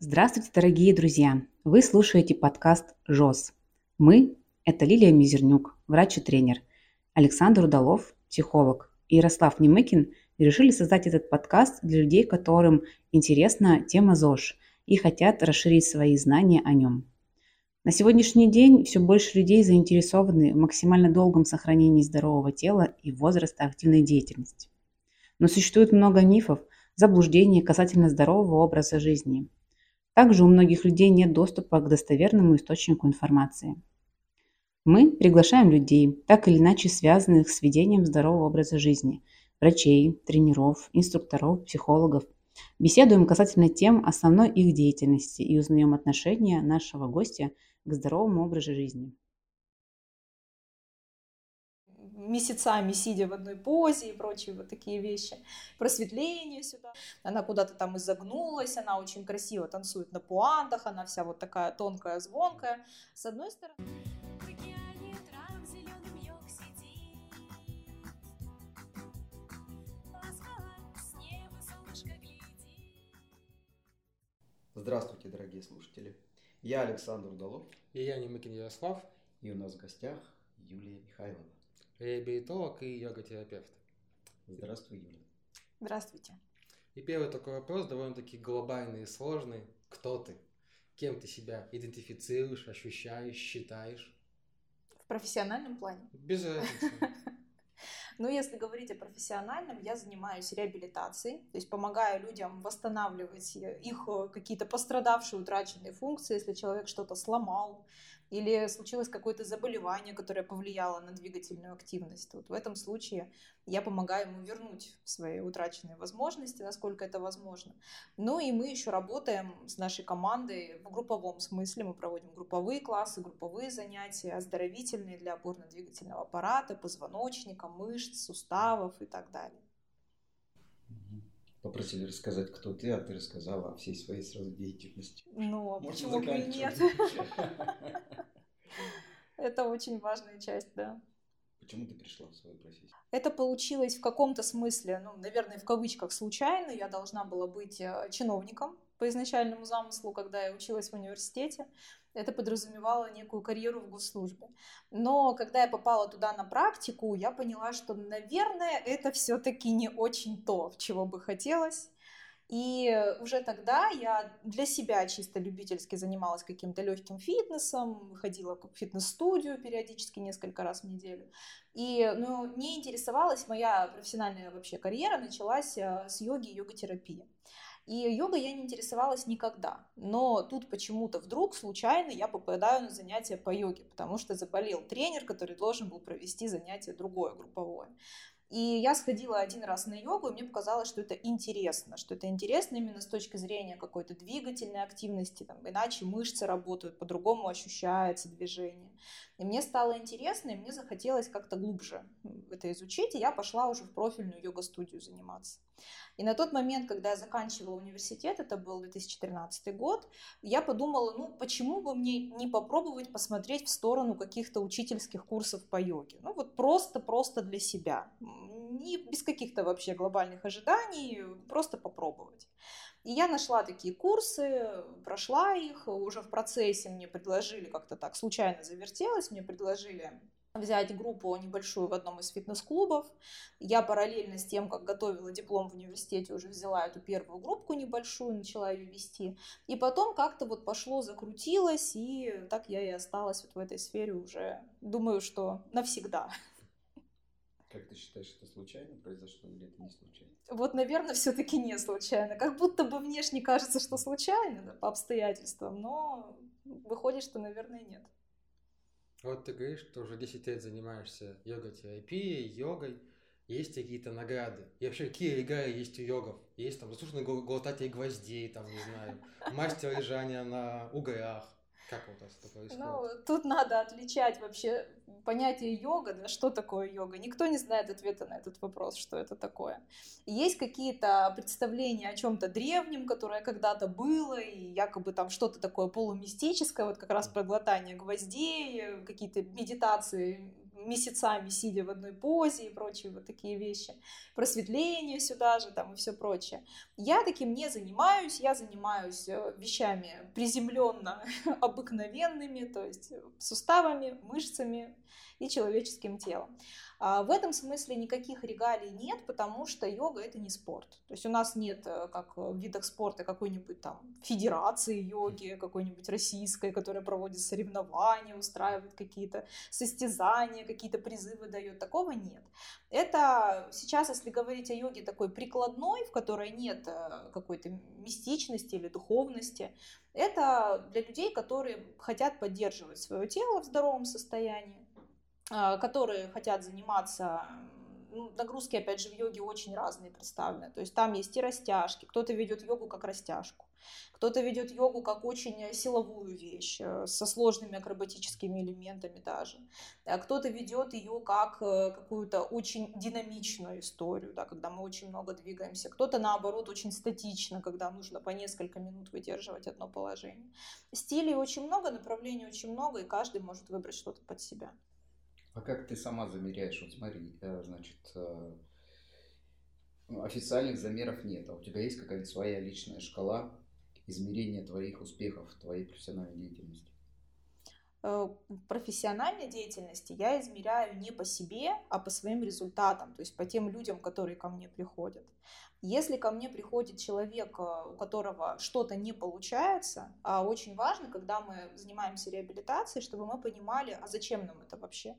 Здравствуйте, дорогие друзья! Вы слушаете подкаст «ЖОС». Мы – это Лилия Мизернюк, врач и тренер, Александр Удалов, психолог, и Ярослав Немыкин решили создать этот подкаст для людей, которым интересна тема ЗОЖ и хотят расширить свои знания о нем. На сегодняшний день все больше людей заинтересованы в максимально долгом сохранении здорового тела и возраста активной деятельности. Но существует много мифов, заблуждений касательно здорового образа жизни – также у многих людей нет доступа к достоверному источнику информации. Мы приглашаем людей, так или иначе связанных с ведением здорового образа жизни, врачей, тренеров, инструкторов, психологов. Беседуем касательно тем основной их деятельности и узнаем отношение нашего гостя к здоровому образу жизни месяцами сидя в одной позе и прочие вот такие вещи. Просветление сюда. Она куда-то там изогнулась, она очень красиво танцует на пуантах, она вся вот такая тонкая, звонкая. С одной стороны... Здравствуйте, дорогие слушатели. Я Александр Удалов. И я Немыкин Ярослав. И у нас в гостях Юлия Михайлова реабилитолог и йога-терапевт. Здравствуй, Юля. Здравствуйте. И первый такой вопрос, довольно-таки глобальный и сложный. Кто ты? Кем ты себя идентифицируешь, ощущаешь, считаешь? В профессиональном плане? Без разницы. Ну, если говорить о профессиональном, я занимаюсь реабилитацией, то есть помогаю людям восстанавливать их э, какие-то пострадавшие, утраченные функции, если человек что-то сломал, или случилось какое-то заболевание, которое повлияло на двигательную активность. Вот в этом случае я помогаю ему вернуть свои утраченные возможности, насколько это возможно. Ну и мы еще работаем с нашей командой в групповом смысле. Мы проводим групповые классы, групповые занятия, оздоровительные для опорно-двигательного аппарата, позвоночника, мышц, суставов и так далее попросили рассказать, кто ты, а ты рассказала о всей своей сразу деятельности. Ну, а почему бы и нет? Это очень важная часть, да. Почему ты пришла в свою профессию? Это получилось в каком-то смысле, ну, наверное, в кавычках случайно. Я должна была быть э, чиновником по изначальному замыслу, когда я училась в университете это подразумевало некую карьеру в госслужбе. Но когда я попала туда на практику, я поняла, что, наверное, это все-таки не очень то, чего бы хотелось. И уже тогда я для себя чисто любительски занималась каким-то легким фитнесом, ходила в фитнес-студию периодически несколько раз в неделю. И ну, не интересовалась моя профессиональная вообще карьера, началась э, с йоги и йога-терапии. И йогой я не интересовалась никогда. Но тут почему-то вдруг случайно я попадаю на занятия по йоге, потому что заболел тренер, который должен был провести занятие другое, групповое. И я сходила один раз на йогу, и мне показалось, что это интересно, что это интересно именно с точки зрения какой-то двигательной активности, там, иначе мышцы работают, по-другому ощущается движение. И мне стало интересно, и мне захотелось как-то глубже это изучить, и я пошла уже в профильную йога-студию заниматься. И на тот момент, когда я заканчивала университет, это был 2013 год, я подумала, ну почему бы мне не попробовать посмотреть в сторону каких-то учительских курсов по йоге? Ну вот просто-просто для себя, не без каких-то вообще глобальных ожиданий, просто попробовать. И я нашла такие курсы, прошла их, уже в процессе мне предложили, как-то так случайно завертелось, мне предложили взять группу небольшую в одном из фитнес-клубов. Я параллельно с тем, как готовила диплом в университете, уже взяла эту первую группу небольшую, начала ее вести. И потом как-то вот пошло, закрутилось, и так я и осталась вот в этой сфере уже, думаю, что навсегда. Как ты считаешь, это случайно произошло или это не случайно? Вот, наверное, все-таки не случайно. Как будто бы внешне кажется, что случайно, да, по обстоятельствам, но выходит, что, наверное, нет. Вот ты говоришь, что уже 10 лет занимаешься йога-терапией, йогой. Есть какие-то награды? И вообще, какие регалии есть у йогов? Есть там заслуженный глотатель гвоздей, там, не знаю, мастер лежания на угрях. Как у вас это происходит? Ну, тут надо отличать вообще понятие йога, да, что такое йога. Никто не знает ответа на этот вопрос, что это такое. Есть какие-то представления о чем-то древнем, которое когда-то было, и якобы там что-то такое полумистическое, вот как раз про глотание гвоздей, какие-то медитации месяцами сидя в одной позе и прочие вот такие вещи, просветление сюда же там и все прочее. Я таким не занимаюсь, я занимаюсь э, вещами приземленно обыкновенными, то есть суставами, мышцами и человеческим телом. А в этом смысле никаких регалий нет, потому что йога это не спорт. То есть у нас нет, э, как в видах спорта, какой-нибудь там федерации йоги, какой-нибудь российской, которая проводит соревнования, устраивает какие-то состязания, какие-то призывы дает. Такого нет. Это сейчас, если говорить о йоге такой прикладной, в которой нет э, какой-то мистичности или духовности, это для людей, которые хотят поддерживать свое тело в здоровом состоянии, которые хотят заниматься нагрузки, опять же, в йоге очень разные представлены. То есть там есть и растяжки, кто-то ведет йогу как растяжку, кто-то ведет йогу как очень силовую вещь, э, со сложными акробатическими элементами даже. А кто-то ведет ее как э, какую-то очень динамичную историю, да, когда мы очень много двигаемся. Кто-то, наоборот, очень статично, когда нужно по несколько минут выдерживать одно положение. Стилей очень много, направлений очень много, и каждый может выбрать что-то под себя. А как ты сама замеряешь? Вот смотри, э, значит, э, официальных замеров нет, а у тебя есть какая-то своя личная шкала измерения твоих успехов, твоей профессиональной деятельности? Э, профессиональной деятельности я измеряю не по себе, а по своим результатам, то есть по тем людям, которые ко мне приходят. Если ко мне приходит человек, э, у которого что-то не получается, а очень важно, когда мы занимаемся реабилитацией, чтобы мы понимали, а зачем нам это вообще.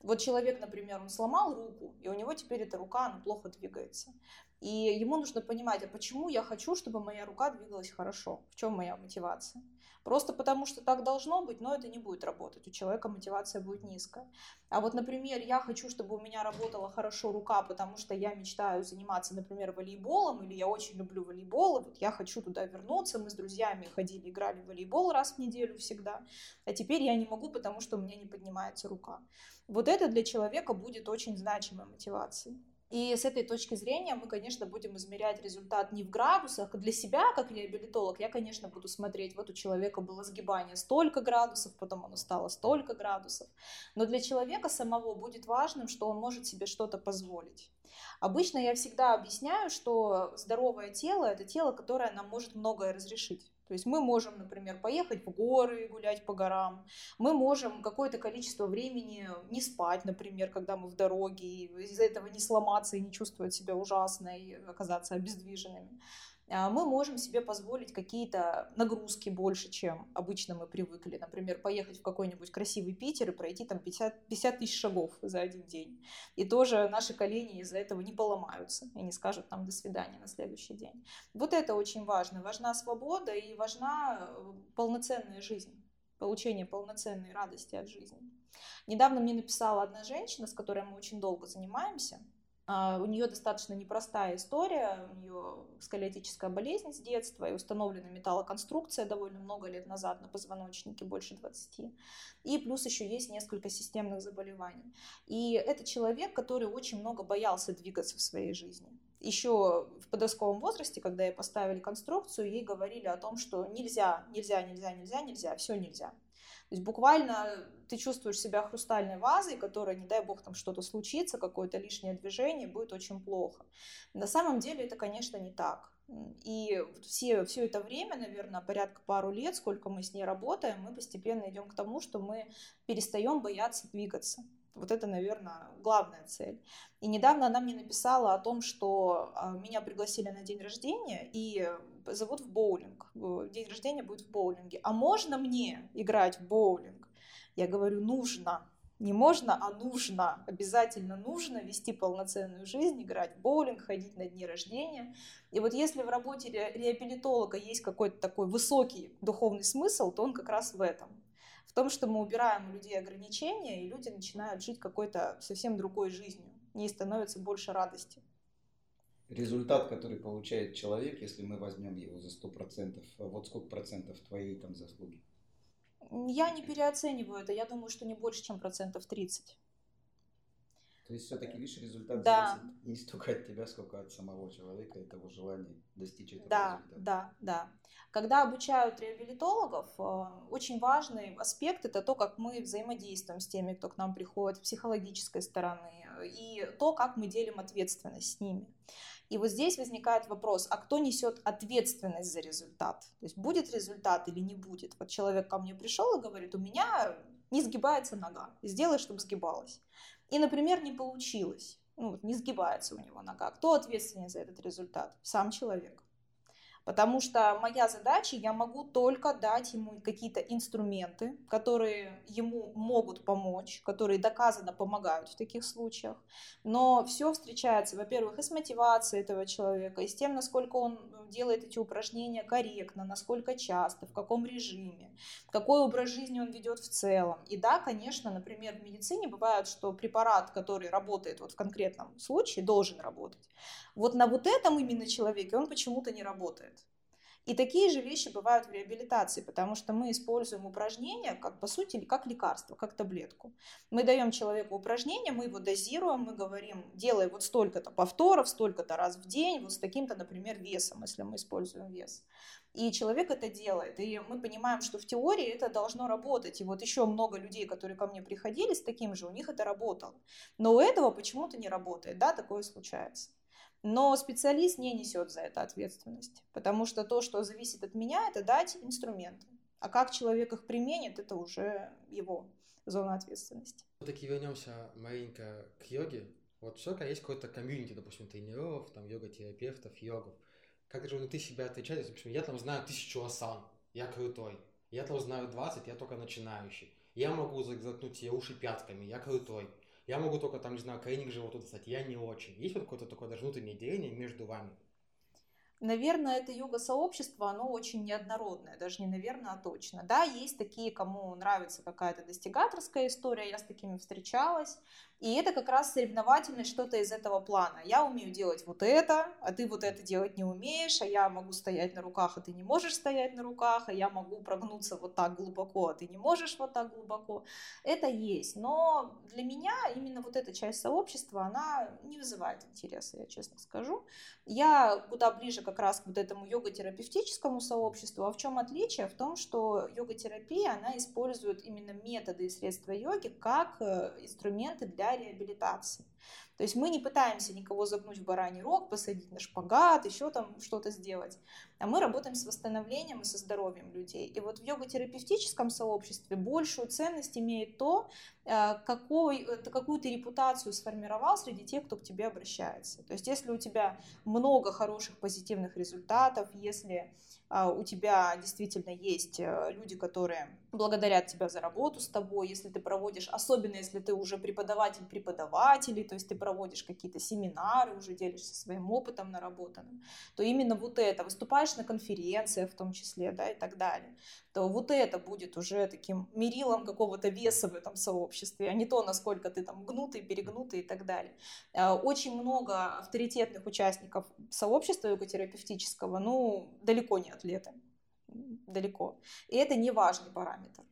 Вот человек, например, он сломал руку, и у него теперь эта рука, она плохо двигается. И ему нужно понимать, а почему я хочу, чтобы моя рука двигалась хорошо, в чем моя мотивация. Просто потому, что так должно быть, но это не будет работать. У человека мотивация будет низкая. А вот, например, я хочу, чтобы у меня работала хорошо рука, потому что я мечтаю заниматься, например, волейболом, или я очень люблю волейбол, и вот я хочу туда вернуться. Мы с друзьями ходили, играли в волейбол раз в неделю всегда. А теперь я не могу, потому что у меня не поднимается рука. Вот это для человека будет очень значимой мотивацией. И с этой точки зрения мы, конечно, будем измерять результат не в градусах. Для себя, как реабилитолог, я, конечно, буду смотреть, вот у человека было сгибание столько градусов, потом оно стало столько градусов. Но для человека самого будет важным, что он может себе что-то позволить. Обычно я всегда объясняю, что здоровое тело – это тело, которое нам может многое разрешить. То есть мы можем, например, поехать в горы, гулять по горам. Мы можем какое-то количество времени не спать, например, когда мы в дороге, и из-за этого не сломаться и не чувствовать себя ужасно и оказаться обездвиженными. А, мы можем себе позволить какие-то нагрузки больше, чем обычно мы привыкли. Например, поехать в какой-нибудь красивый Питер и пройти там 50, 50 тысяч шагов за один день. И тоже наши колени из-за этого не поломаются и не скажут там до свидания на следующий день. Вот это очень важно. Важна свобода и важна э, полноценная жизнь, получение полноценной радости от жизни. Недавно мне написала одна женщина, с которой мы очень долго занимаемся, у нее достаточно непростая история, у нее сколиотическая болезнь с детства и установлена металлоконструкция довольно много лет назад на позвоночнике, больше 20. И плюс еще есть несколько системных заболеваний. И это человек, который очень много боялся двигаться в своей жизни. Еще в подростковом возрасте, когда ей поставили конструкцию, ей говорили о том, что нельзя, нельзя, нельзя, нельзя, нельзя, все нельзя. То есть буквально ты чувствуешь себя хрустальной вазой, которая, не дай бог, там что-то случится, какое-то лишнее движение, будет очень плохо. На самом деле это, конечно, не так. И все, все это время, наверное, порядка пару лет, сколько мы с ней работаем, мы постепенно идем к тому, что мы перестаем бояться двигаться. Вот это, наверное, главная цель. И недавно она мне написала о том, что а, меня пригласили на день рождения и зовут в боулинг. День рождения будет в боулинге. А можно мне играть в боулинг? Я говорю, нужно. Не можно, а нужно. Обязательно нужно вести полноценную жизнь, играть в боулинг, ходить на дни рождения. И вот если в работе реабилитолога есть какой-то такой высокий духовный смысл, то он как раз в этом в том, что мы убираем у людей ограничения, и люди начинают жить какой-то совсем другой жизнью. Не становится больше радости. Результат, который получает человек, если мы возьмем его за 100%, вот сколько процентов твоей там заслуги? Я не переоцениваю это, я думаю, что не больше, чем процентов 30. То есть все-таки видишь, результат Да. зависит не столько от тебя, сколько от самого человека и того желания достичь этого Да, результата. да, да. Когда обучают реабилитологов, э, очень важный аспект это то, как мы взаимодействуем с теми, кто к нам приходит с психологической стороны, э, и то, как мы делим ответственность с ними. И вот здесь возникает вопрос, а кто несет ответственность за результат? То есть будет результат или не будет? Вот человек ко мне пришел и говорит, у меня не сгибается нога, сделай, чтобы сгибалась. И, например, не получилось, ну, вот не сгибается у него нога. Кто ответственен за этот результат? Сам человек. Потому что моя задача, я могу только дать ему какие-то инструменты, которые ему могут помочь, которые доказанно помогают в таких случаях. Но все встречается, во-первых, и с мотивацией этого человека, и с тем, насколько он делает эти упражнения корректно, насколько часто, в каком режиме, какой образ жизни он ведет в целом. И да, конечно, например, в медицине бывает, что препарат, который работает вот в конкретном случае, должен работать. Вот на вот этом именно человеке он почему-то не работает. И такие же вещи бывают в реабилитации, потому что мы используем упражнения, как по сути, как лекарство, как таблетку. Мы даем человеку упражнение, мы его дозируем, мы говорим, делай вот столько-то повторов, столько-то раз в день, вот с таким-то, например, весом, если мы используем вес. И человек это делает. И мы понимаем, что в теории это должно работать. И вот еще много людей, которые ко мне приходили с таким же, у них это работало. Но у этого почему-то не работает. Да, такое случается. Но специалист не несет за это ответственность, потому что то, что зависит от меня, это дать инструменты. А как человек их применит, это уже его зона ответственности. Все-таки вернемся маленько к йоге. Вот все, есть какой-то комьюнити, допустим, тренеров, там, йога-терапевтов, йогов. Как же ты себя отличаешь? Допустим, я там знаю тысячу асан, я крутой. Я там знаю 20, я только начинающий. Я могу заткнуть себе уши пятками, я крутой. Я могу только там, не знаю, крайник живота достать, я не очень. Есть вот какое-то такое даже внутреннее деление между вами? Наверное, это йога-сообщество, оно очень неоднородное, даже не наверное, а точно. Да, есть такие, кому нравится какая-то достигаторская история, я с такими встречалась, и это как раз соревновательность что-то из этого плана. Я умею делать вот это, а ты вот это делать не умеешь, а я могу стоять на руках, а ты не можешь стоять на руках, а я могу прогнуться вот так глубоко, а ты не можешь вот так глубоко. Это есть, но для меня именно вот эта часть сообщества, она не вызывает интереса, я честно скажу. Я куда ближе как раз к вот этому йога-терапевтическому сообществу. А в чем отличие? В том, что йога-терапия, она использует именно методы и средства йоги как э, инструменты для реабилитации. То есть мы не пытаемся никого загнуть в бараний рог, посадить на шпагат, еще там что-то сделать, а мы работаем с восстановлением и со здоровьем людей. И вот в йога-терапевтическом сообществе большую ценность имеет то, э, какой, э, какую ты репутацию сформировал среди тех, кто к тебе обращается. То есть если у тебя много хороших позитивных результатов, если а, у тебя действительно есть э, люди, которые благодарят тебя за работу с тобой, если ты проводишь, особенно если ты уже преподаватель преподавателей, то есть ты проводишь какие-то семинары, уже делишься своим опытом наработанным, то именно вот это, выступаешь на конференциях в том числе, да, и так далее, то вот это будет уже таким мерилом какого-то веса в этом сообществе, а не то, насколько ты там гнутый, перегнутый и так далее. А, очень много авторитетных участников сообщества йога-терапевтического, ну, далеко не атлеты. Далеко. И это не важный параметр.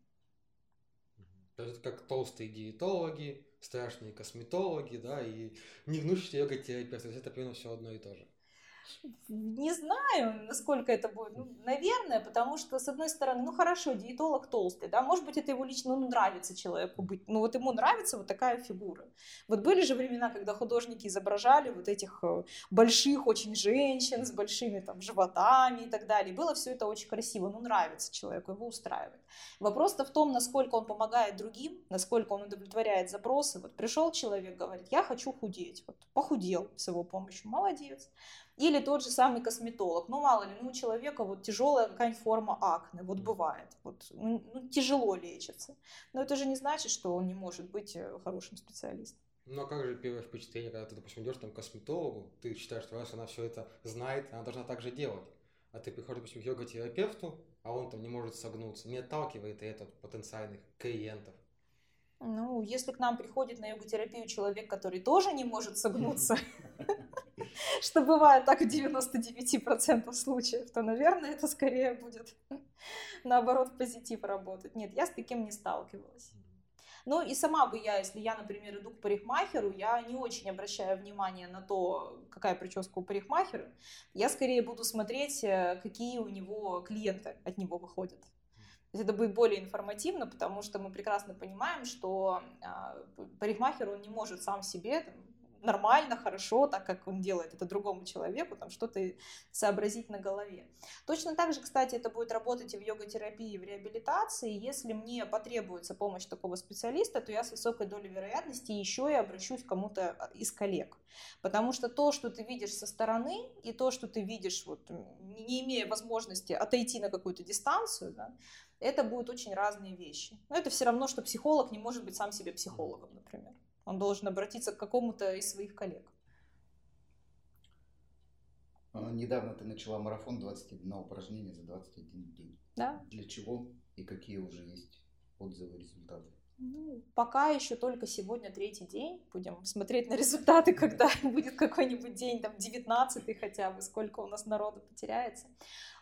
Это как толстые диетологи, страшные косметологи, да, и не гнущийся йога-терапевт. То есть это примерно все одно и то же. Не знаю, насколько это будет. Ну, наверное, потому что, с одной стороны, ну хорошо, диетолог толстый, да, может быть, это его лично ну, нравится человеку быть. Ну вот ему нравится вот такая фигура. Вот были же времена, когда художники изображали вот этих э, больших очень женщин с большими там животами и так далее. было все это очень красиво, ну нравится человеку, его устраивает. Вопрос-то в том, насколько он помогает другим, насколько он удовлетворяет запросы. Вот пришел человек, говорит, я хочу худеть. Вот похудел с его помощью, молодец. Или тот же самый косметолог. Ну, мало ли, ну, у человека вот тяжелая какая-нибудь форма акне, вот бывает. Вот, ну, тяжело лечится. Но это же не значит, что он не может быть э, хорошим специалистом. Ну, а как же первое впечатление, когда ты, допустим, идешь там к косметологу, ты считаешь, что раз она все это знает, она должна так же делать. А ты приходишь, допустим, к йога-терапевту, а он там не может согнуться. Не отталкивает это потенциальных клиентов. Ну, если к нам приходит на йога-терапию человек, который тоже не может согнуться, что бывает так в 99% случаев, то, наверное, это скорее будет наоборот позитив работать. Нет, я с таким не сталкивалась. Ну и сама бы я, если я, например, иду к парикмахеру, я не очень обращаю внимание на то, какая прическа у парикмахера. Я скорее буду смотреть, э, какие у него клиенты от него выходят. Это будет более информативно, потому что мы прекрасно понимаем, что э, парикмахер, он не может сам себе там, нормально, хорошо, так как он делает это другому человеку, там что-то сообразить на голове. Точно так же, кстати, это будет работать и в йога-терапии, и в реабилитации. Если мне потребуется помощь такого специалиста, то я с высокой долей вероятности еще и обращусь к кому-то а, из коллег. Потому что то, что ты видишь со стороны, и то, что ты видишь, вот, не имея возможности отойти на какую-то дистанцию, да, это будут очень разные вещи. Но это все равно, что психолог не может быть сам себе психологом, например. Он должен обратиться к какому-то из своих коллег. А, недавно ты начала марафон 21 упражнения за 21 день. Да. Для чего и какие уже есть отзывы, результаты? Ну, пока еще только сегодня третий день. Будем смотреть на результаты, когда будет какой-нибудь день, там, 19 хотя бы, сколько у нас народу потеряется.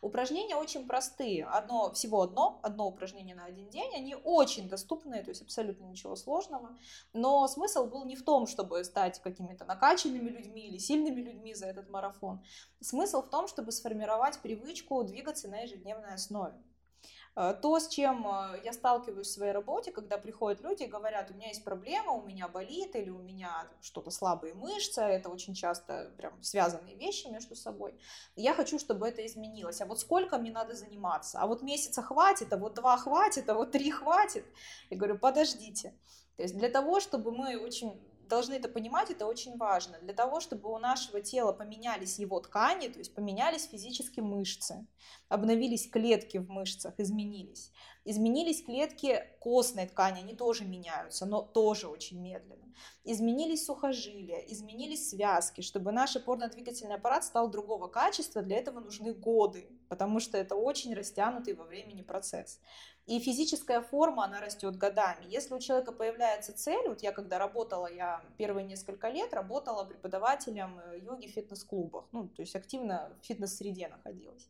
Упражнения очень простые. Одно, всего одно, одно упражнение на один день. Они очень доступные, то есть абсолютно ничего сложного. Но смысл был не в том, чтобы стать какими-то накачанными людьми или сильными людьми за этот марафон. Смысл в том, чтобы сформировать привычку двигаться на ежедневной основе. Э, то, с чем э, я сталкиваюсь в своей работе, когда приходят люди и говорят, у меня есть проблема, у меня болит или у меня что-то слабые мышцы, это очень часто прям связанные вещи между собой. Я хочу, чтобы это изменилось. А вот сколько мне надо заниматься? А вот месяца хватит, а вот два хватит, а вот три хватит? Я говорю, подождите. То есть для того, чтобы мы очень должны это понимать, это очень важно. Для того, чтобы у нашего тела поменялись его ткани, то есть поменялись физически мышцы, обновились клетки в мышцах, изменились. Изменились клетки костной ткани, они тоже меняются, но тоже очень медленно. Изменились сухожилия, изменились связки. Чтобы наш опорно-двигательный аппарат стал другого качества, для этого нужны годы, потому что это очень растянутый во времени процесс. И физическая форма, она растет годами. Если у человека появляется цель, вот я когда работала, я первые несколько лет работала преподавателем э, йоги в фитнес-клубах, ну, то есть активно в фитнес-среде находилась.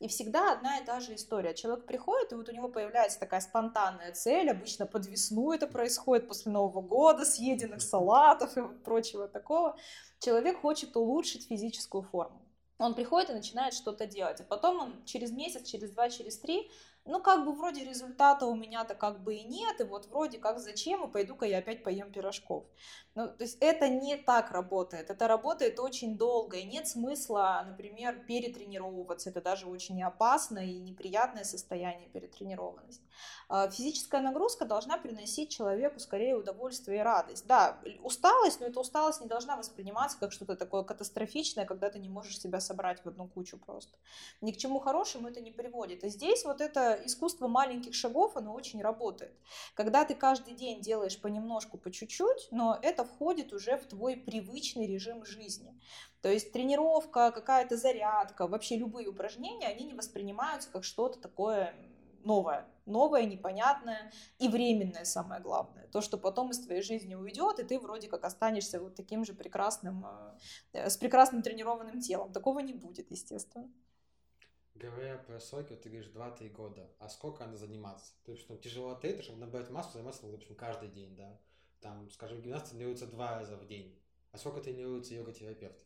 И всегда одна и та же история. Человек приходит, и вот у него появляется такая спонтанная цель, обычно под весну это происходит после Нового года, съеденных салатов и прочего такого. Человек хочет улучшить физическую форму. Он приходит и начинает что-то делать, а потом он через месяц, через два, через три ну, как бы вроде результата у меня-то как бы и нет, и вот вроде как зачем, и пойду-ка я опять поем пирожков. Ну, то есть это не так работает, это работает очень долго, и нет смысла, например, перетренировываться, это даже очень опасно и неприятное состояние перетренированность. А, физическая нагрузка должна приносить человеку скорее удовольствие и радость. Да, усталость, но эта усталость не должна восприниматься как что-то такое катастрофичное, когда ты не можешь себя собрать в одну кучу просто. Ни к чему хорошему это не приводит. И здесь вот это искусство маленьких шагов, оно очень работает. Когда ты каждый день делаешь понемножку, по чуть-чуть, но это входит уже в твой привычный режим жизни. То есть тренировка, какая-то зарядка, вообще любые упражнения, они не воспринимаются как что-то такое новое, новое, непонятное и временное самое главное. То, что потом из твоей жизни уйдет, и ты вроде как останешься вот таким же прекрасным, э, с прекрасным тренированным телом. Такого не будет, естественно. Говоря про сроки, ты говоришь 2-3 года, а сколько надо заниматься? То есть, ну, тяжело атлеты, чтобы набрать массу, заниматься, общем, каждый день, да? Там, скажем, гимнаст тренируется два раза в день. А сколько тренируется йога-терапевт?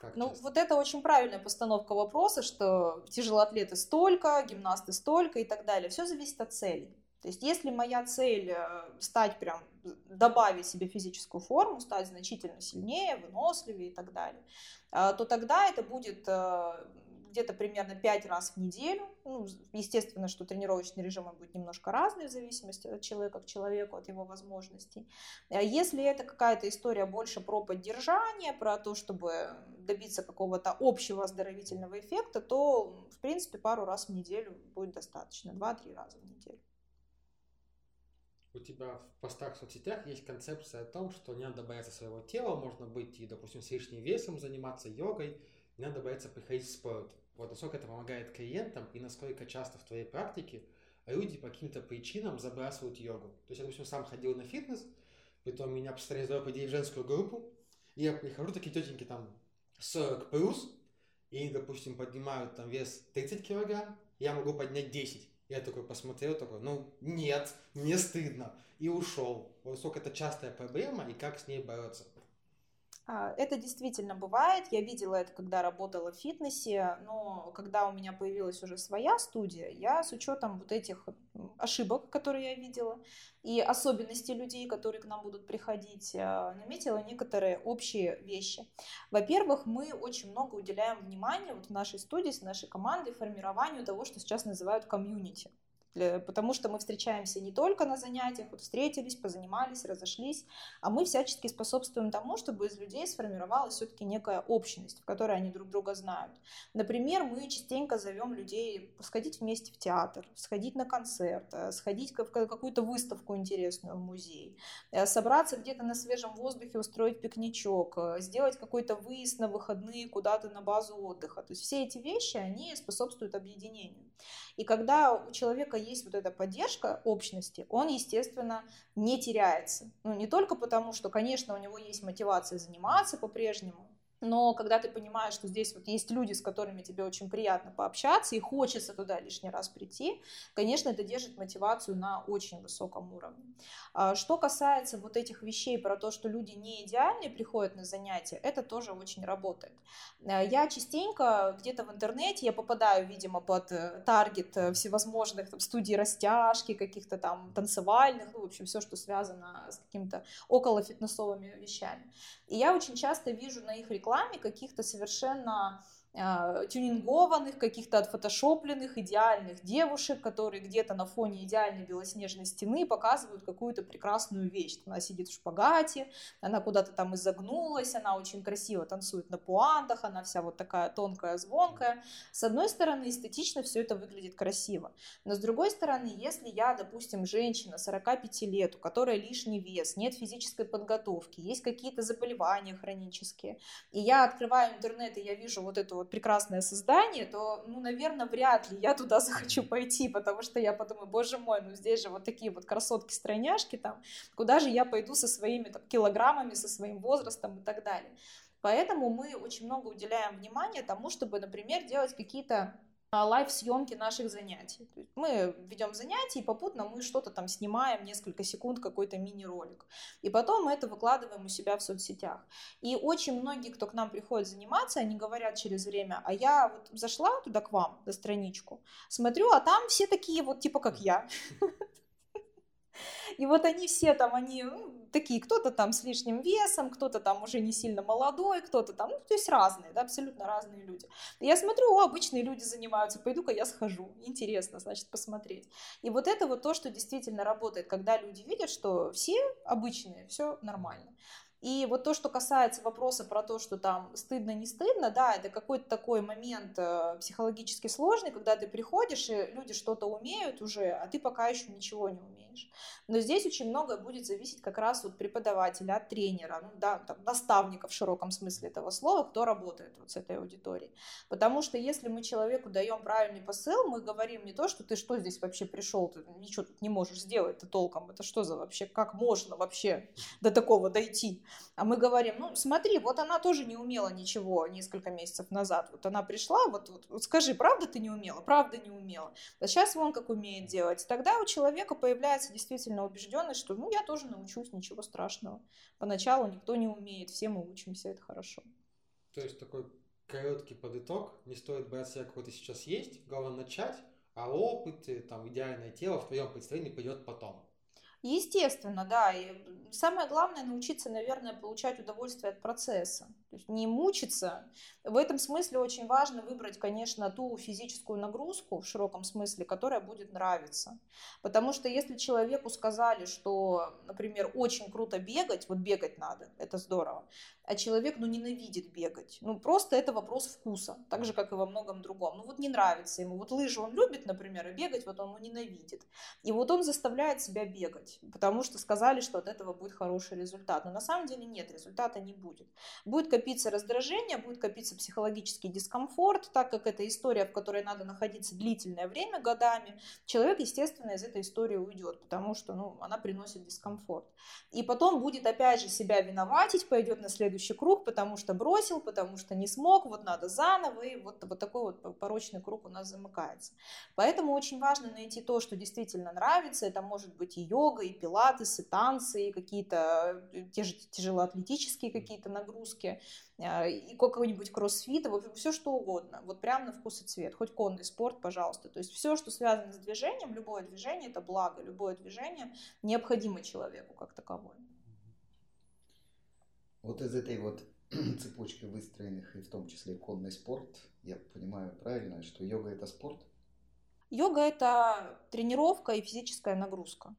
Как ну, часто? вот это очень правильная постановка вопроса, что тяжелоатлеты столько, гимнасты столько и так далее. Все зависит от цели. То есть, если моя цель э, стать прям, добавить себе физическую форму, стать значительно сильнее, выносливее и так далее, э, то тогда это будет э, где-то примерно 5 раз в неделю. Ну, естественно, что тренировочный режим он будет немножко разный в зависимости от человека к человеку, от его возможностей. А если это какая-то история больше про поддержание, про то, чтобы добиться какого-то общего оздоровительного эффекта, то, в принципе, пару раз в неделю будет достаточно, 2-3 раза в неделю. У тебя в постах в соцсетях есть концепция о том, что не надо бояться своего тела, можно быть и, допустим, с лишним весом, заниматься йогой, надо бояться приходить в спорт. Вот насколько это помогает клиентам и насколько часто в твоей практике люди по каким-то причинам забрасывают йогу. То есть я, допустим, сам ходил на фитнес, потом меня постоянно звали в женскую группу, и я прихожу, такие тетеньки там 40 плюс, и, допустим, поднимают там вес 30 килограмм, я могу поднять 10. Я такой посмотрел, такой, ну, нет, не стыдно. И ушел. Вот сколько это частая проблема и как с ней бороться. А, это действительно бывает. Я видела это, когда работала в фитнесе, но когда у меня появилась уже своя студия, я с учетом вот этих ошибок, которые я видела, и особенностей людей, которые к нам будут приходить, а, наметила некоторые общие вещи. Во-первых, мы очень много уделяем внимания вот в нашей студии, с нашей командой формированию того, что сейчас называют комьюнити потому что мы встречаемся не только на занятиях, вот встретились, позанимались, разошлись, а мы всячески способствуем тому, чтобы из людей сформировалась все-таки некая общность, в которой они друг друга знают. Например, мы частенько зовем людей сходить вместе в театр, сходить на концерт, э, сходить в какую-то выставку интересную в музей, э, собраться где-то на свежем воздухе, устроить пикничок, э, сделать какой-то выезд на выходные куда-то на базу отдыха. То есть все эти вещи, они способствуют объединению. И когда у человека есть вот эта поддержка общности, он, естественно, не теряется. Ну, не только потому, что, конечно, у него есть мотивация заниматься по-прежнему, но когда ты понимаешь, что здесь вот есть люди, с которыми тебе очень приятно пообщаться, и хочется туда лишний раз прийти, конечно, это держит мотивацию на очень высоком уровне. А что касается вот этих вещей про то, что люди не идеальные приходят на занятия, это тоже очень работает. Э, я частенько где-то в интернете, я попадаю, видимо, под э, таргет э, всевозможных там, студий растяжки, каких-то там танцевальных, ну, в общем, все, что связано с какими-то около фитнесовыми вещами. И я очень часто вижу на их рекламе каких-то совершенно тюнингованных, каких-то отфотошопленных, идеальных девушек, которые где-то на фоне идеальной белоснежной стены показывают какую-то прекрасную вещь. Она сидит в шпагате, она куда-то там изогнулась, она очень красиво танцует на пуантах, она вся вот такая тонкая, звонкая. С одной стороны, эстетично все это выглядит красиво, но с другой стороны, если я, допустим, женщина 45 лет, у которой лишний вес, нет физической подготовки, есть какие-то заболевания хронические, и я открываю интернет, и я вижу вот эту вот прекрасное создание, то, ну, наверное, вряд ли я туда захочу пойти, потому что я подумаю, боже мой, ну здесь же вот такие вот красотки-стройняшки там, куда же я пойду со своими там, килограммами, со своим возрастом и так далее. Поэтому мы очень много уделяем внимания тому, чтобы, например, делать какие-то лайв-съемки наших занятий. мы ведем занятия, и попутно мы что-то там снимаем, несколько секунд, какой-то мини-ролик. И потом мы это выкладываем у себя в соцсетях. И очень многие, кто к нам приходит заниматься, они говорят через время, а я вот зашла туда к вам, на страничку, смотрю, а там все такие вот типа как я. И вот они все там, они ну, такие, кто-то там с лишним весом, кто-то там уже не сильно молодой, кто-то там, ну, то есть разные, да, абсолютно разные люди. Я смотрю, о, обычные люди занимаются, пойду-ка я схожу, интересно, значит, посмотреть. И вот это вот то, что действительно работает, когда люди видят, что все обычные, все нормально. И вот то, что касается вопроса про то, что там стыдно, не стыдно, да, это какой-то такой момент э, психологически сложный, когда ты приходишь, и люди что-то умеют уже, а ты пока еще ничего не умеешь. Но здесь очень многое будет зависеть как раз от преподавателя, от тренера, ну, да, там, наставника в широком смысле этого слова, кто работает вот с этой аудиторией. Потому что если мы человеку даем правильный посыл, мы говорим не то, что ты что здесь вообще пришел, ты ничего тут не можешь сделать ты толком, это что за вообще, как можно вообще до такого дойти? А мы говорим, ну смотри, вот она тоже не умела ничего несколько месяцев назад. Вот она пришла, вот, вот, вот скажи, правда ты не умела? Правда не умела. А сейчас вон как умеет делать. Тогда у человека появляется действительно убежденность, что ну я тоже научусь, ничего страшного. Поначалу никто не умеет, все мы учимся, это хорошо. То есть такой короткий подыток, не стоит брать себя, какой ты сейчас есть, главное начать, а опыт, там, идеальное тело в твоем представлении пойдет потом. Естественно, да. И самое главное научиться, наверное, получать удовольствие от процесса. То есть не мучиться. В этом смысле очень важно выбрать, конечно, ту физическую нагрузку в широком смысле, которая будет нравиться. Потому что если человеку сказали, что, например, очень круто бегать, вот бегать надо, это здорово, а человек, ну, ненавидит бегать. Ну, просто это вопрос вкуса, так же, как и во многом другом. Ну, вот не нравится ему. Вот лыжи он любит, например, а бегать вот он ненавидит. И вот он заставляет себя бегать, потому что сказали, что от этого будет хороший результат. Но на самом деле нет, результата не будет. Будет копиться раздражение, будет копиться психологический дискомфорт, так как это история, в которой надо находиться длительное время, годами, человек, естественно, из этой истории уйдет, потому что ну, она приносит дискомфорт. И потом будет опять же себя виноватить, пойдет на следующий круг, потому что бросил, потому что не смог, вот надо заново, и вот, вот такой вот порочный круг у нас замыкается. Поэтому очень важно найти то, что действительно нравится, это может быть и йога, и пилатес, и танцы, и какие-то э, те же тяжелоатлетические какие-то нагрузки, и какой-нибудь кроссфит, в общем, все что угодно, вот прям на вкус и цвет, хоть конный спорт, пожалуйста. То есть все, что связано с движением, любое движение это благо, любое движение необходимо человеку как таковое. Вот из этой вот цепочки выстроенных, и в том числе конный спорт, я понимаю правильно, что йога это спорт? Йога это тренировка и физическая нагрузка.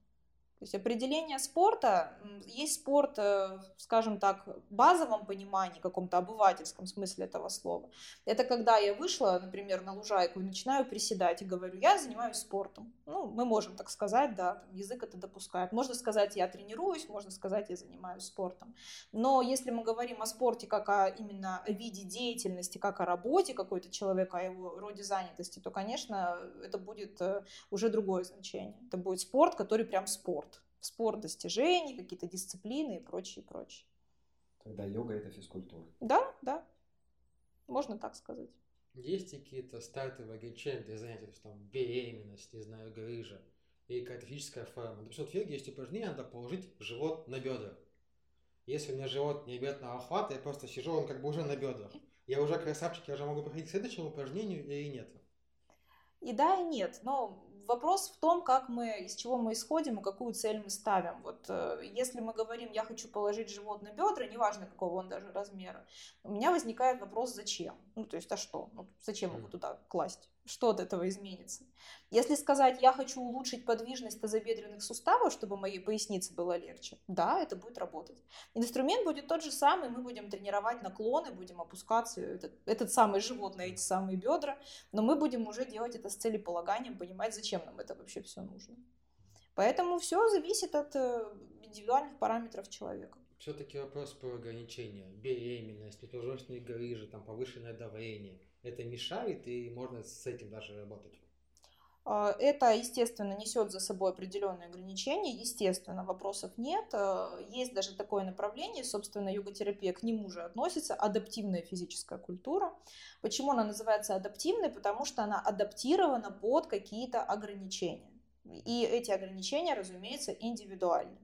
То есть определение спорта, есть спорт, э, скажем так, в базовом понимании, каком-то обывательском смысле этого слова. Это когда я вышла, например, на лужайку и начинаю приседать и говорю, я занимаюсь спортом. Ну, мы можем так сказать, да, язык это допускает. Можно сказать, я тренируюсь, можно сказать, я занимаюсь спортом. Но если мы говорим о спорте как о именно о виде деятельности, как о работе какой-то человека, о его роде занятости, то, конечно, это будет э, уже другое значение. Это будет спорт, который прям спорт спорт достижений, какие-то дисциплины и прочее, прочее. Тогда йога это физкультура. Да, да. Можно так сказать. Есть какие-то стартовые ограничения для занятий, то есть там беременность, не знаю, грыжа, и какая-то форма. Допустим, в йоге есть упражнение, надо положить живот на бедра. Если у меня живот не берет на охват, я просто сижу, он как бы уже на бедрах. Я уже красавчик, я уже могу проходить к следующему упражнению или нет? И да, и нет. Но вопрос в том, как мы, из чего мы исходим и какую цель мы ставим. Вот э, если мы говорим, я хочу положить живот на бедра, неважно какого он даже размера, у меня возникает вопрос, зачем? Ну, то есть, а что? Ну, зачем его туда класть? Что от этого изменится? Если сказать, я хочу улучшить подвижность тазобедренных суставов, чтобы моей пояснице было легче, да, это будет работать. Инструмент будет тот же самый, мы будем тренировать наклоны, будем опускаться, этот, этот самый живот на эти самые бедра, но мы будем уже делать это с целеполаганием, понимать, зачем нам это вообще все нужно. Поэтому все зависит от э, индивидуальных параметров человека. Все-таки вопрос про ограничения. Беременность, продолжительные грыжи, там повышенное давление. Это мешает и можно с этим даже работать? А, это, естественно, несет за собой определенные ограничения, естественно, вопросов нет. А, есть даже такое направление, собственно, йога-терапия к нему же относится, адаптивная физическая культура. Почему она называется адаптивной? Потому что она адаптирована под какие-то ограничения. И эти ограничения, разумеется, индивидуальны.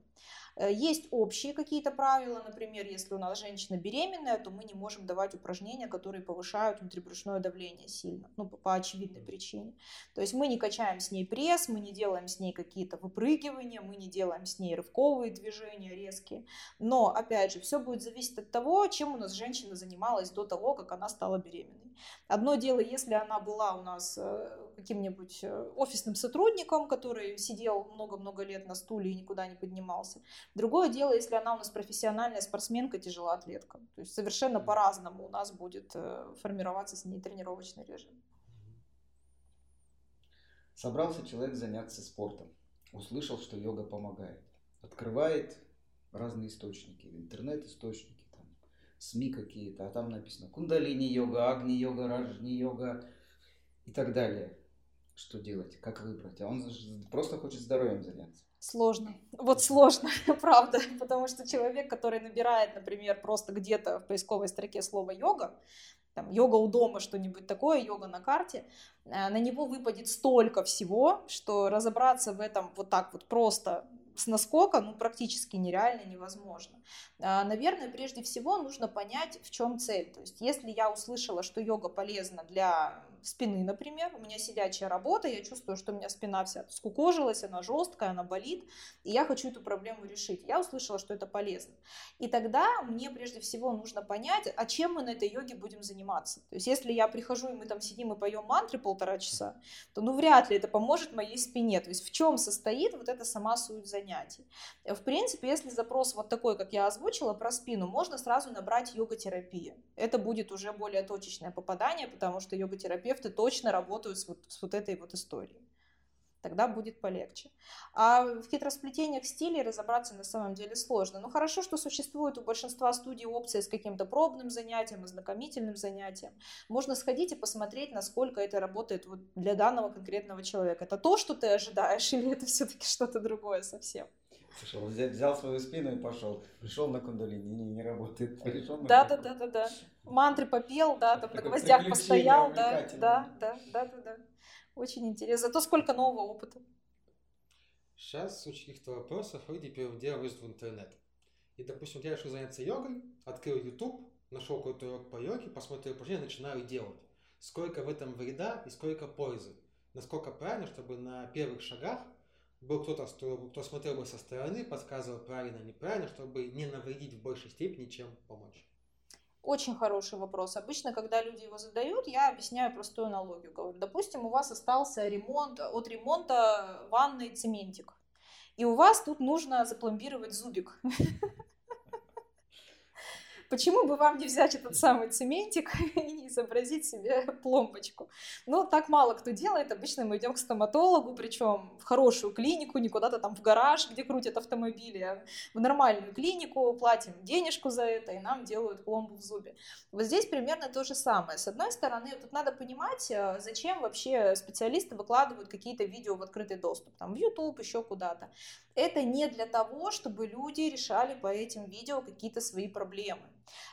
Э, есть общие какие-то правила, например, если у нас женщина беременная, то мы не можем давать упражнения, которые повышают внутрибрюшное давление сильно, ну, по, по очевидной причине. То есть мы не качаем с ней пресс, мы не делаем с ней какие-то выпрыгивания, мы не делаем с ней рывковые движения резкие. Но, опять же, все будет зависеть от того, чем у нас женщина занималась до того, как она стала беременной. Одно дело, если она была у нас э, каким-нибудь э, офисным сотрудником, который сидел много-много лет на стуле и никуда не поднимался. Другое дело, если она у нас профессиональная спортсменка, тяжелоатлетка. То есть совершенно по-разному у нас будет э, формироваться с ней тренировочный режим. Собрался человек заняться спортом. Услышал, что йога помогает. Открывает разные источники, интернет-источники, там, СМИ какие-то, а там написано кундалини-йога, агни-йога, ражни-йога и так далее что делать, как выбрать. А он просто хочет здоровьем заняться. Сложно. Вот сложно, правда. Потому что человек, который набирает, например, просто где-то в поисковой строке слово йога, там, йога у дома, что-нибудь такое, йога на карте, э, на него выпадет столько всего, что разобраться в этом вот так вот просто с наскока, ну, практически нереально, невозможно. А, наверное, прежде всего нужно понять, в чем цель. То есть, если я услышала, что йога полезна для спины, например, у меня сидячая работа, я чувствую, что у меня спина вся скукожилась, она жесткая, она болит, и я хочу эту проблему решить. Я услышала, что это полезно. И тогда мне прежде всего нужно понять, а чем мы на этой йоге будем заниматься. То есть если я прихожу, и мы там сидим и поем мантры полтора часа, то ну вряд ли это поможет моей спине. То есть в чем состоит вот эта сама суть занятий. В принципе, если запрос вот такой, как я озвучила, про спину, можно сразу набрать йога-терапия. Это будет уже более точечное попадание, потому что йога-терапевты точно работают с вот, с вот этой вот историей. тогда будет полегче. А в хитросплетениях стилей разобраться на самом деле сложно. Но хорошо, что существует у большинства студий опция с каким-то пробным занятием, ознакомительным занятием. Можно сходить и посмотреть, насколько это работает вот для данного конкретного человека. Это то, что ты ожидаешь, или это все-таки что-то другое совсем? Слушай, он взял, взял свою спину и пошел. Пришел на кундалини, не, не работает. Пришел да, да, да, да, да. Мантры попел, да, там на гвоздях постоял, да, да, да, да, да, да. Очень интересно. Зато сколько нового опыта. Сейчас с каких-то вопросов люди лезут в интернет. И, допустим, я решил заняться йогой, открыл YouTube, нашел какой-то урок по йоге, посмотрел упражнения, начинаю делать. Сколько в этом вреда и сколько пользы. Насколько правильно, чтобы на первых шагах был кто-то, кто смотрел бы со стороны, подсказывал правильно, неправильно, чтобы не навредить в большей степени, чем помочь. Очень хороший вопрос. Обычно, когда люди его задают, я объясняю простую аналогию. Говорю, допустим, у вас остался ремонт, от ремонта ванной цементик. И у вас тут нужно запломбировать зубик. Почему бы вам не взять этот самый цементик и не изобразить себе пломбочку? Ну, так мало кто делает. Обычно мы идем к стоматологу, причем в хорошую клинику, не куда-то там в гараж, где крутят автомобили, а в нормальную клинику, платим денежку за это, и нам делают пломбу в зубе. Вот здесь примерно то же самое. С одной стороны, тут надо понимать, э, зачем вообще специалисты выкладывают какие-то видео в открытый доступ, там в YouTube, еще куда-то. Это не для того, чтобы люди решали по этим видео какие-то свои проблемы.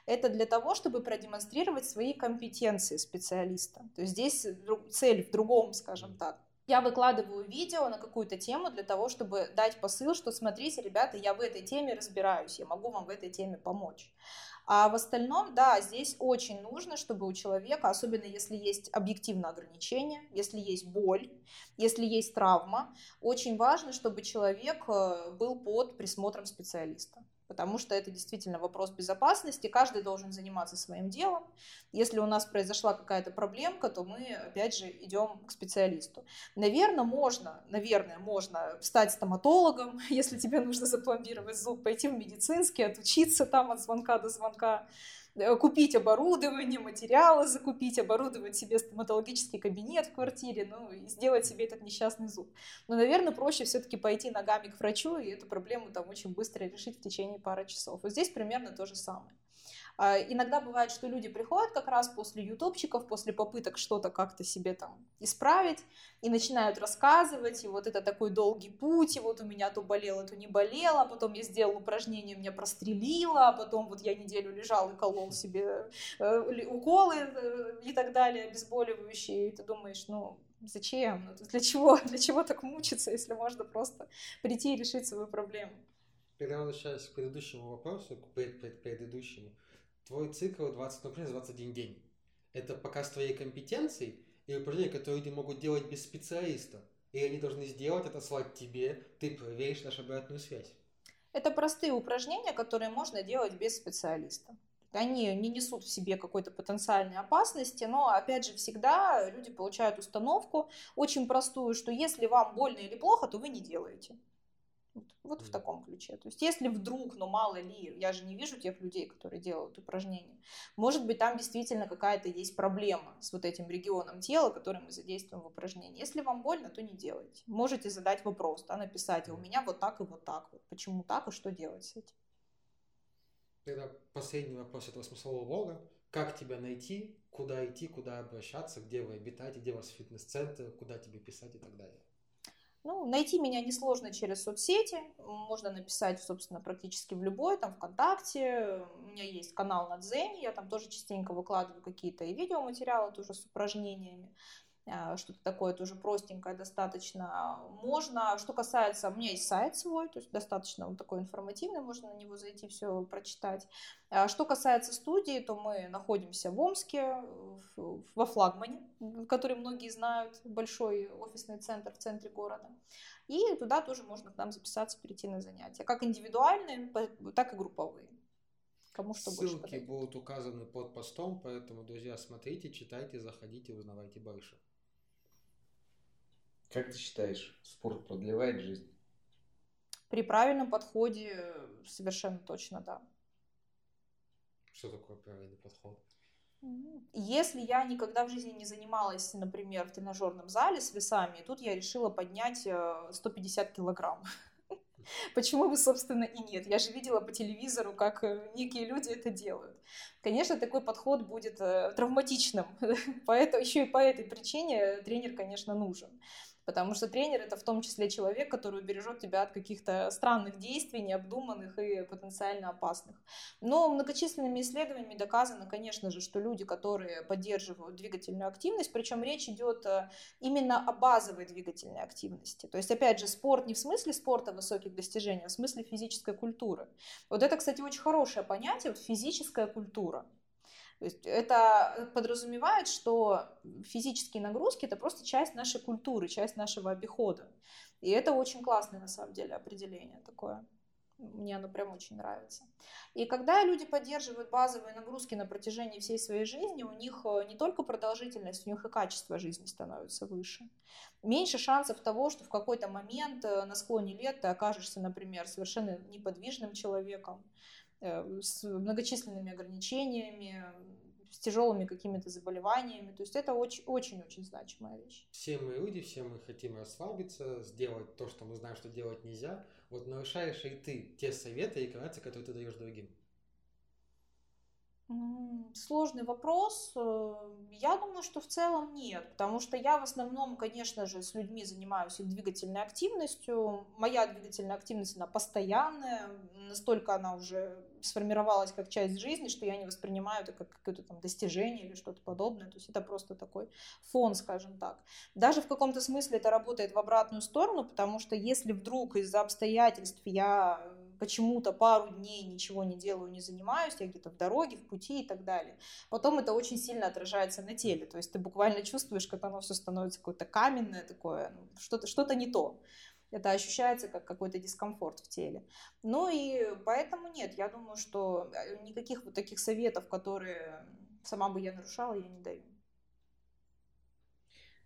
Это для того, чтобы продемонстрировать свои компетенции специалиста. То есть здесь цель в другом, скажем так. Я выкладываю видео на какую-то тему для того, чтобы дать посыл, что смотрите, ребята, я в этой теме разбираюсь, я могу вам в этой теме помочь. А в остальном, да, здесь очень нужно, чтобы у человека, особенно если есть объективное ограничение, если есть боль, если есть травма, очень важно, чтобы человек э, был под присмотром специалиста потому что это действительно вопрос безопасности, каждый должен заниматься своим делом. Если у нас произошла какая-то проблемка, то мы, опять же, идем к специалисту. Наверное, можно, наверное, можно стать стоматологом, если тебе нужно запломбировать зуб, пойти в медицинский, отучиться там от звонка до звонка, купить оборудование, материалы закупить, оборудовать себе стоматологический кабинет в квартире, ну, и сделать себе этот несчастный зуб. Но, наверное, проще все-таки пойти ногами к врачу и эту проблему там очень быстро решить в течение пары часов. Вот здесь примерно то же самое. А, иногда бывает, что люди приходят как раз после ютубчиков, после попыток что-то как-то себе там исправить, и начинают рассказывать, и вот это такой долгий путь, и вот у меня то болело, то не болело, а потом я сделал упражнение, меня прострелило, а потом вот я неделю лежал и колол себе э, уколы э, и так далее, обезболивающие, и ты думаешь, ну, зачем? Ну, для чего? Для чего так мучиться, если можно просто прийти и решить свою проблему? Когда возвращаясь к предыдущему вопросу, к пред, пред, предыдущему, твой цикл 20 упражнений 21 день. Это показ твоей компетенции и упражнения, которые люди могут делать без специалиста. И они должны сделать это, слать тебе, ты проверишь нашу обратную связь. Это простые упражнения, которые можно делать без специалиста. Они не несут в себе какой-то потенциальной опасности, но, опять же, всегда люди получают установку очень простую, что если вам больно или плохо, то вы не делаете. Вот, вот в таком ключе. То есть, если вдруг, но мало ли, я же не вижу тех людей, которые делают упражнения, может быть, там действительно какая-то есть проблема с вот этим регионом тела, который мы задействуем в упражнении. Если вам больно, то не делайте. Можете задать вопрос, да, написать, а у меня вот так и вот так. Вот. Почему так и что делать с этим? Тогда последний вопрос этого смыслового блога. Как тебя найти, куда идти, куда обращаться, где вы обитаете, где у вас фитнес-центр, куда тебе писать и так далее? Ну, найти меня несложно через соцсети. Можно написать, собственно, практически в любой, там, ВКонтакте. У меня есть канал на Дзене, я там тоже частенько выкладываю какие-то и видеоматериалы тоже с упражнениями. А, что-то такое тоже простенькое достаточно можно. Что касается, у меня есть сайт свой, то есть достаточно он такой информативный, можно на него зайти, все прочитать. А, что касается студии, то мы находимся в Омске, во флагмане, который многие знают, большой офисный центр в центре города. И туда тоже можно к нам записаться, перейти на занятия, как индивидуальные, так и групповые. Кому что Ссылки больше будут указаны под постом, поэтому, друзья, смотрите, читайте, заходите, узнавайте больше. Как ты считаешь, спорт продлевает жизнь? При правильном подходе совершенно точно да. Что такое правильный подход? Если я никогда в жизни не занималась, например, в тренажерном зале с весами, тут я решила поднять 150 э, килограмм. Почему бы, собственно, и нет? Я же видела по телевизору, как э, некие люди это делают. Конечно, такой подход будет э, травматичным, поэтому еще и по этой причине тренер, конечно, нужен. Потому что тренер это в том числе человек, который убережет тебя от каких-то странных действий, необдуманных и потенциально опасных. Но многочисленными исследованиями доказано, конечно же, что люди, которые поддерживают двигательную активность, причем речь идет э, именно о базовой двигательной активности. То есть, опять же, спорт не в смысле спорта высоких достижений, а в смысле физической культуры. Вот это, кстати, очень хорошее понятие, вот физическая культура. То есть это подразумевает, что физические нагрузки это просто часть нашей культуры, часть нашего обихода. И это очень классное на самом деле определение такое. Мне оно прям очень нравится. И когда люди поддерживают базовые нагрузки на протяжении всей своей жизни, у них э, не только продолжительность, у них и качество жизни становится выше. Меньше шансов того, что в какой-то момент э, на склоне лет ты окажешься, например, совершенно неподвижным человеком, с многочисленными ограничениями, с тяжелыми какими-то заболеваниями. То есть это очень-очень значимая вещь. Все мы люди, все мы хотим расслабиться, сделать то, что мы знаем, что делать нельзя. Вот нарушаешь и ты те советы и рекомендации, которые ты даешь другим? Сложный вопрос. Э, я думаю, что в целом нет, потому что я в основном, конечно же, с людьми занимаюсь их двигательной активностью. Моя двигательная активность, она постоянная, настолько она уже сформировалась как часть жизни, что я не воспринимаю это как какое-то там достижение или что-то подобное. То есть это просто такой фон, скажем так. Даже в каком-то смысле это работает в обратную сторону, потому что если вдруг из-за обстоятельств я почему-то пару дней ничего не делаю, не занимаюсь, я где-то в дороге, в пути и так далее. Потом это очень сильно отражается на теле, то есть ты буквально чувствуешь, как оно все становится какое-то каменное такое, ну, что-то что не то. Это ощущается как какой-то дискомфорт в теле. Ну и поэтому нет, я думаю, что э, никаких вот таких советов, которые сама бы я нарушала, я не даю.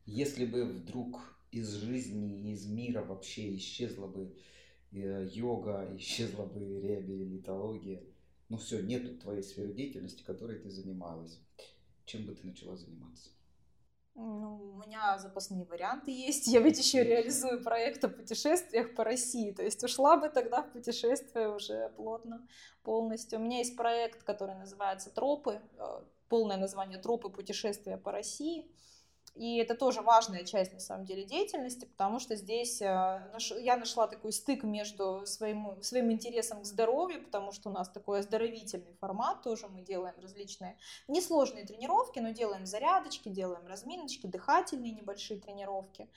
Если бы вдруг из жизни, из мира вообще исчезла бы йога, исчезла бы реабилитология. Ну все, нету твоей сферы деятельности, которой ты занималась. Чем бы ты начала заниматься? Ну, у меня запасные варианты есть. Я ведь еще реализую проект о путешествиях по России. То есть ушла бы тогда в путешествие уже плотно, полностью. У меня есть проект, который называется «Тропы». Э, полное название «Тропы путешествия по России». И это тоже важная часть, на самом деле, деятельности, потому что здесь э, я нашла такой стык между своим, своим интересом к здоровью, потому что у нас такой оздоровительный формат, тоже мы делаем различные несложные тренировки, но делаем зарядочки, делаем разминочки, дыхательные небольшие тренировки.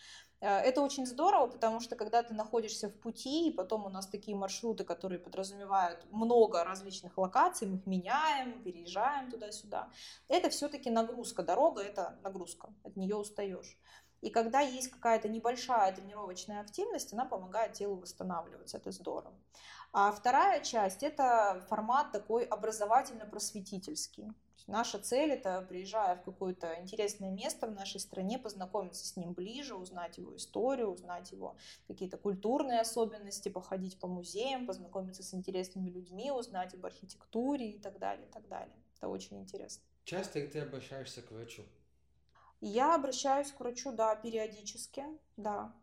Э, это очень здорово, потому что когда ты находишься в пути, и потом у нас такие маршруты, которые подразумевают много различных локаций, мы их меняем, переезжаем туда-сюда, это все-таки нагрузка. Дорога — это нагрузка, от нее устаешь. И когда есть какая-то небольшая тренировочная активность, она помогает телу восстанавливаться, это здорово. А вторая часть – это формат такой образовательно-просветительский. Наша цель – это, приезжая в какое-то интересное место в нашей стране, познакомиться с ним ближе, узнать его историю, узнать его какие-то культурные особенности, походить по музеям, познакомиться с интересными людьми, узнать об архитектуре и так далее, и так далее. Это очень интересно. Часто ты обращаешься к врачу? Я обращаюсь к врачу, да, периодически, да.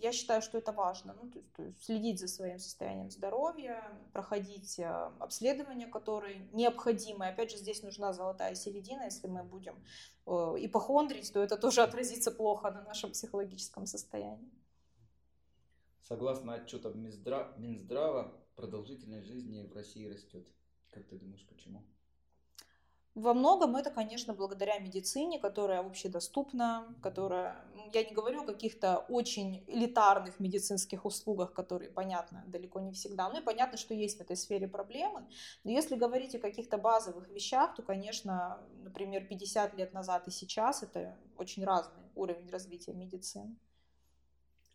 Я считаю, что это важно, ну, то есть, то есть следить за своим состоянием здоровья, проходить э, обследования, которые необходимы. Опять же, здесь нужна золотая середина, если мы будем э, ипохондрить, то это тоже отразится плохо на нашем психологическом состоянии. Согласно отчетам Минздрава продолжительность жизни в России растет. Как ты думаешь, почему? Во многом это, конечно, благодаря медицине, которая общедоступна, которая, я не говорю о каких-то очень элитарных медицинских услугах, которые, понятно, далеко не всегда, ну и понятно, что есть в этой сфере проблемы, но если говорить о каких-то базовых вещах, то, конечно, например, 50 лет назад и сейчас это очень разный уровень развития медицины.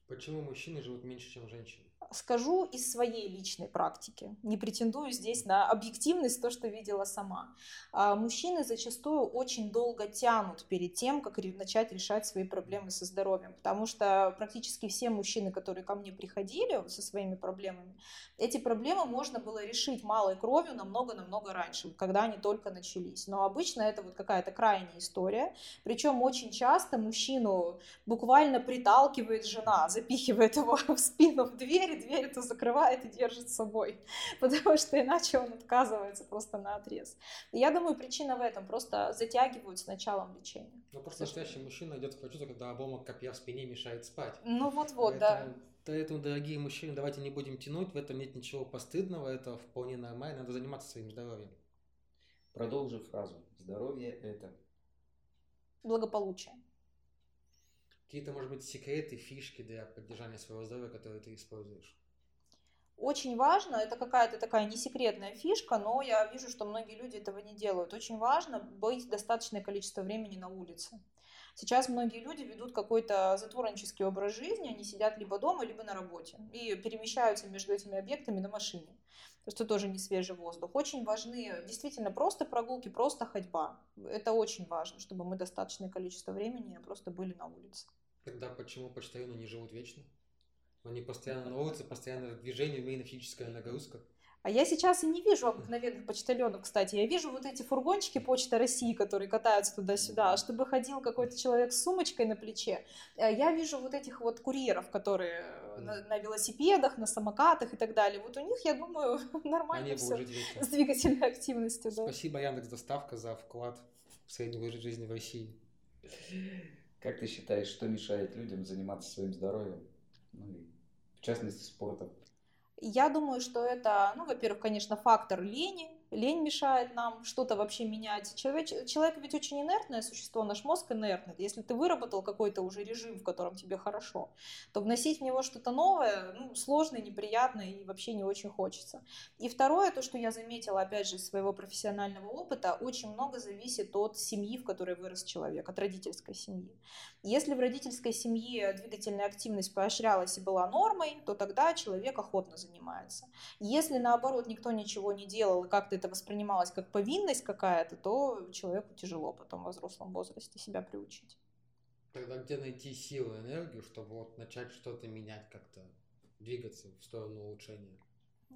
Почему мужчины живут меньше, чем женщины? Скажу из своей личной практики, не претендую здесь на объективность, то, что видела сама. А, мужчины зачастую очень долго тянут перед тем, как начать решать свои проблемы со здоровьем, потому что практически все мужчины, которые ко мне приходили со своими проблемами, эти проблемы можно было решить малой кровью намного-намного раньше, когда они только начались. Но обычно это вот какая-то крайняя история, причем очень часто мужчину буквально приталкивает жена, запихивает его в спину в дверь, дверь эту закрывает и держит с собой, потому что иначе он отказывается просто на отрез. Я думаю, причина в этом, просто затягивают с началом лечения. Ну, просто настоящий мужчина идет к врачу, когда обломок копья в спине мешает спать. Ну, вот-вот, да. Поэтому, дорогие мужчины, давайте не будем тянуть, в этом нет ничего постыдного, это вполне нормально, надо заниматься своим здоровьем. Продолжи фразу. Здоровье – это… Благополучие. Какие-то, может быть, секреты, фишки для поддержания своего здоровья, которые ты используешь? Очень важно, это какая-то такая несекретная фишка, но я вижу, что многие люди этого не делают. Очень важно быть достаточное количество времени на улице. Сейчас многие люди ведут какой-то затворнический образ жизни, они сидят либо дома, либо на работе и перемещаются между этими объектами на машине. То есть это тоже не свежий воздух. Очень важны действительно просто прогулки, просто ходьба. Это очень важно, чтобы мы достаточное количество времени просто были на улице. Тогда почему почтальоны не живут вечно? Они постоянно на улице, постоянно в движении, именно физическая нагрузка. А я сейчас и не вижу обыкновенных почтальонов, кстати. Я вижу вот эти фургончики Почта России, которые катаются туда-сюда. А чтобы ходил какой-то человек с сумочкой на плече, э, я вижу вот этих вот курьеров, которые на, на велосипедах, на самокатах и так далее. Вот у них, я думаю, нормально все с двигательной активностью. Да. Спасибо, Яндекс Доставка, за вклад в среднюю жизнь в России. Как ты считаешь, что мешает людям заниматься своим здоровьем? Ну и в частности спортом? Я думаю, что это, ну, во-первых, конечно, фактор лени, лень мешает нам что-то вообще менять. Человек, человек ведь очень инертное существо, наш мозг инертный. Если ты выработал какой-то уже режим, в котором тебе хорошо, то вносить в него что-то новое ну, сложно, неприятно и вообще не очень хочется. И второе, то, что я заметила, опять же, из своего профессионального опыта, очень много зависит от семьи, в которой вырос человек, от родительской семьи. Если в родительской семье двигательная активность поощрялась и была нормой, то тогда человек охотно занимается. Если наоборот никто ничего не делал и как-то это воспринималось как повинность какая-то, то человеку тяжело потом в взрослом возрасте себя приучить. Тогда где найти силу, энергию, чтобы вот начать что-то менять как-то, двигаться в сторону улучшения?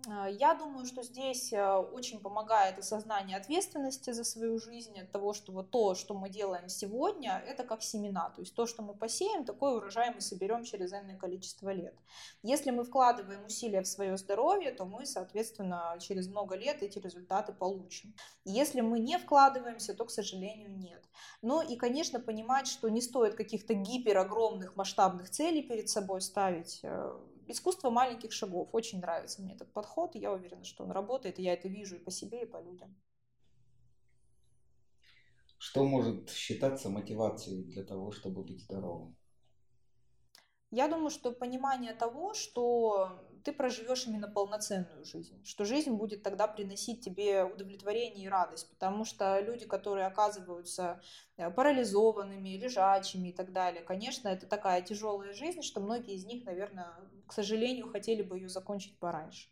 А, я думаю, что здесь э, очень помогает осознание ответственности за свою жизнь, от того, что вот то, что мы делаем сегодня, это как семена. То есть то, что мы посеем, такой урожай мы соберем через энное количество лет. Если мы вкладываем усилия в свое здоровье, то мы, соответственно, через много лет эти результаты получим. Если мы не вкладываемся, то, к сожалению, нет. Ну и, конечно, понимать, что не стоит каких-то гиперогромных масштабных целей перед собой ставить, э, искусство маленьких шагов. Очень нравится мне этот подход, я уверена, что он работает, и я это вижу и по себе, и по людям. Что может считаться мотивацией для того, чтобы быть здоровым? Я думаю, что понимание того, что ты проживешь именно полноценную жизнь, что жизнь будет тогда приносить тебе удовлетворение и радость, потому что люди, которые оказываются э, парализованными, лежачими и так далее, конечно, это такая тяжелая жизнь, что многие из них, наверное, к сожалению, хотели бы ее закончить пораньше.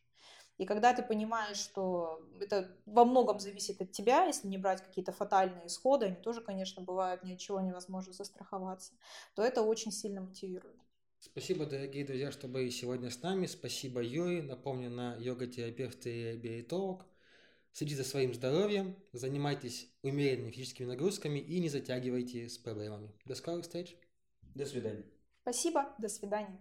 И когда ты понимаешь, что это во многом зависит от тебя, если не брать какие-то фатальные исходы, они тоже, конечно, бывают, ни от чего невозможно застраховаться, то это очень сильно мотивирует. Спасибо, дорогие друзья, что были сегодня с нами. Спасибо, Юрий. Напомню, на йога-терапевт и реабилитолог. Следите за своим здоровьем, занимайтесь умеренными физическими нагрузками и не затягивайте с проблемами. До скорых встреч. До свидания. Спасибо. До свидания.